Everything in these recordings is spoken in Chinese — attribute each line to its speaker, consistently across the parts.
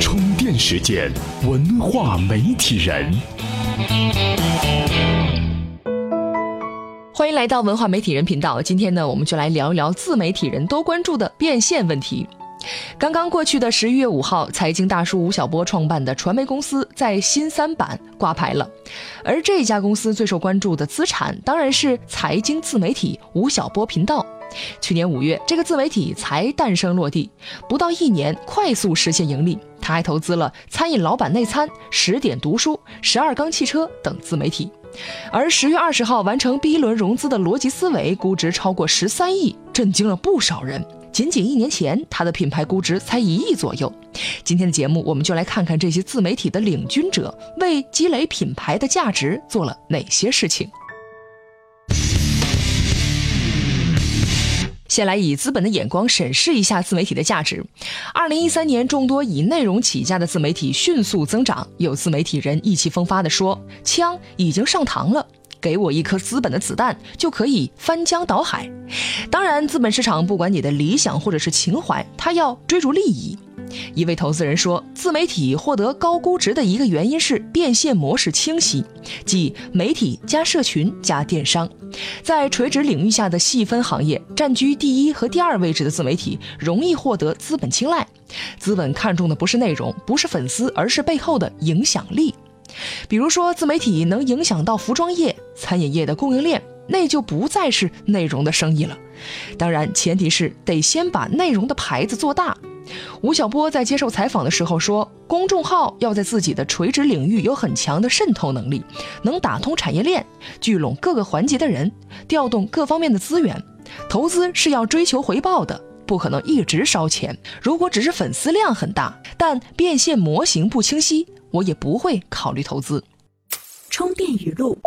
Speaker 1: 充电时间，文化媒体人。
Speaker 2: 欢迎来到文化媒体人频道。今天呢，我们就来聊一聊自媒体人都关注的变现问题。刚刚过去的十一月五号，财经大叔吴晓波创办的传媒公司在新三板挂牌了，而这家公司最受关注的资产当然是财经自媒体吴晓波频道。去年五月，这个自媒体才诞生落地，不到一年，快速实现盈利。他还投资了餐饮老板内参、十点读书、十二缸汽车等自媒体。而十月二十号完成 B 轮融资的逻辑思维，估值超过十三亿，震惊了不少人。仅仅一年前，他的品牌估值才一亿左右。今天的节目，我们就来看看这些自媒体的领军者为积累品牌的价值做了哪些事情。先来以资本的眼光审视一下自媒体的价值。二零一三年，众多以内容起家的自媒体迅速增长，有自媒体人意气风发地说：“枪已经上膛了。”给我一颗资本的子弹，就可以翻江倒海。当然，资本市场不管你的理想或者是情怀，它要追逐利益。一位投资人说，自媒体获得高估值的一个原因是变现模式清晰，即媒体加社群加电商。在垂直领域下的细分行业，占据第一和第二位置的自媒体容易获得资本青睐。资本看重的不是内容，不是粉丝，而是背后的影响力。比如说，自媒体能影响到服装业、餐饮业的供应链，那就不再是内容的生意了。当然，前提是得先把内容的牌子做大。吴晓波在接受采访的时候说，公众号要在自己的垂直领域有很强的渗透能力，能打通产业链，聚拢各个环节的人，调动各方面的资源。投资是要追求回报的，不可能一直烧钱。如果只是粉丝量很大，但变现模型不清晰。我也不会考虑投资。
Speaker 3: 充电语录，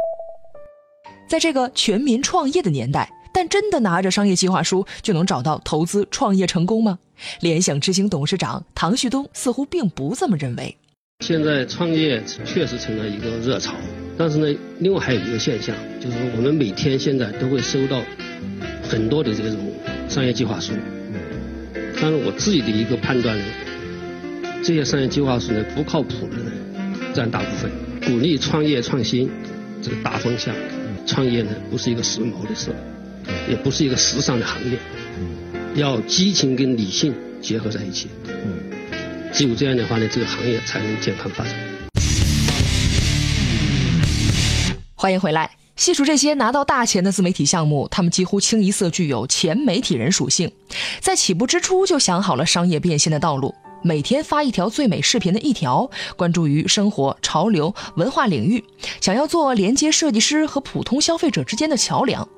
Speaker 2: 在这个全民创业的年代，但真的拿着商业计划书就能找到投资创业成功吗？联想执行董事长唐旭东似乎并不这么认为。
Speaker 4: 现在创业确实成了一个热潮，但是呢，另外还有一个现象，就是说我们每天现在都会收到很多的这种商业计划书，但是我自己的一个判断呢。这些商业计划书呢不靠谱的呢占大部分，鼓励创业创新这个大方向，创业呢不是一个时髦的事，也不是一个时尚的行业，要激情跟理性结合在一起，嗯只有这样的话呢，这个行业才能健康发展。
Speaker 2: 欢迎回来，细数这些拿到大钱的自媒体项目，他们几乎清一色具有前媒体人属性，在起步之初就想好了商业变现的道路。每天发一条最美视频的一条，关注于生活、潮流、文化领域，想要做连接设计师和普通消费者之间的桥梁。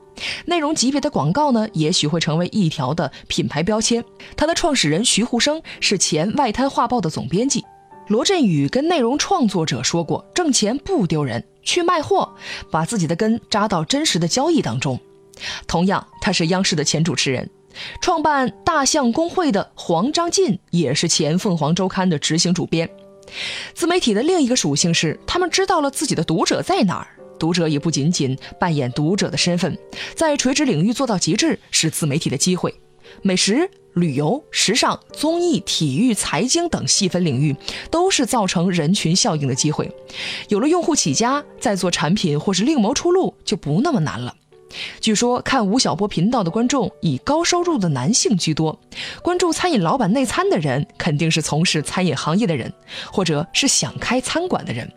Speaker 2: 内容级别的广告呢，也许会成为一条的品牌标签。他的创始人徐沪生是前外滩画报的总编辑。罗振宇跟内容创作者说过：“挣钱不丢人，去卖货，把自己的根扎到真实的交易当中。”同样，他是央视的前主持人。创办大象公会的黄章进也是前凤凰周刊的执行主编。自媒体的另一个属性是，他们知道了自己的读者在哪儿，读者也不仅仅扮演读者的身份，在垂直领域做到极致是自媒体的机会。美食、旅游、时尚、综艺、体育、财经等细分领域，都是造成人群效应的机会。有了用户起家，再做产品或是另谋出路，就不那么难了。据说看吴晓波频道的观众以高收入的男性居多，关注餐饮老板内参的人肯定是从事餐饮行业的人，或者是想开餐馆的人。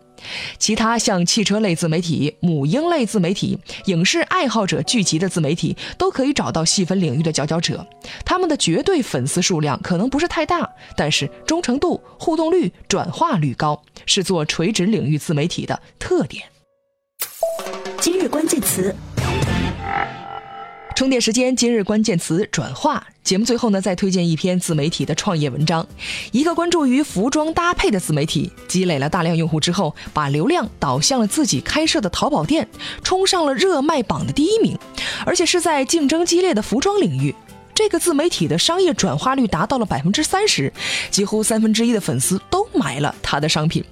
Speaker 2: 其他像汽车类自媒体、母婴类自媒体、影视爱好者聚集的自媒体，都可以找到细分领域的佼佼者。他们的绝对粉丝数量可能不是太大，但是忠诚度、互动率、转化率高，是做垂直领域自媒体的特点。
Speaker 3: 今日关键词。
Speaker 2: 充电时间，今日关键词转化。节目最后呢，再推荐一篇自媒体的创业文章。一个关注于服装搭配的自媒体，积累了大量用户之后，把流量导向了自己开设的淘宝店，冲上了热卖榜的第一名，而且是在竞争激烈的服装领域。这个自媒体的商业转化率达到了百分之三十，几乎三分之一的粉丝都买了他的商品。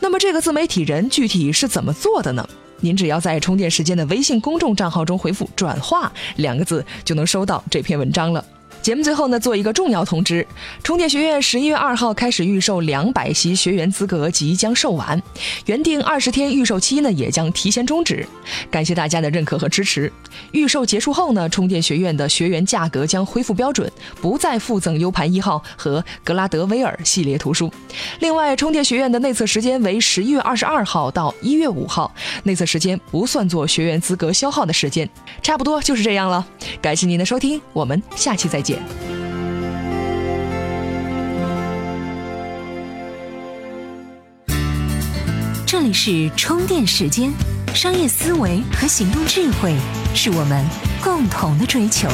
Speaker 2: 那么这个自媒体人具体是怎么做的呢？您只要在充电时间的微信公众账号中回复“转化”两个字，就能收到这篇文章了。节目最后呢，做一个重要通知：充电学院十一月二号开始预售两百席学员资格即将售完，原定二十天预售期呢也将提前终止。感谢大家的认可和支持。预售结束后呢，充电学院的学员价格将恢复标准，不再附赠 U 盘一号和格拉德威尔系列图书。另外，充电学院的内测时间为十一月二十二号到一月五号，内测时间不算作学员资格消耗的时间。差不多就是这样了，感谢您的收听，我们下期再见。
Speaker 3: 这里是充电时间，商业思维和行动智慧是我们共同的追求。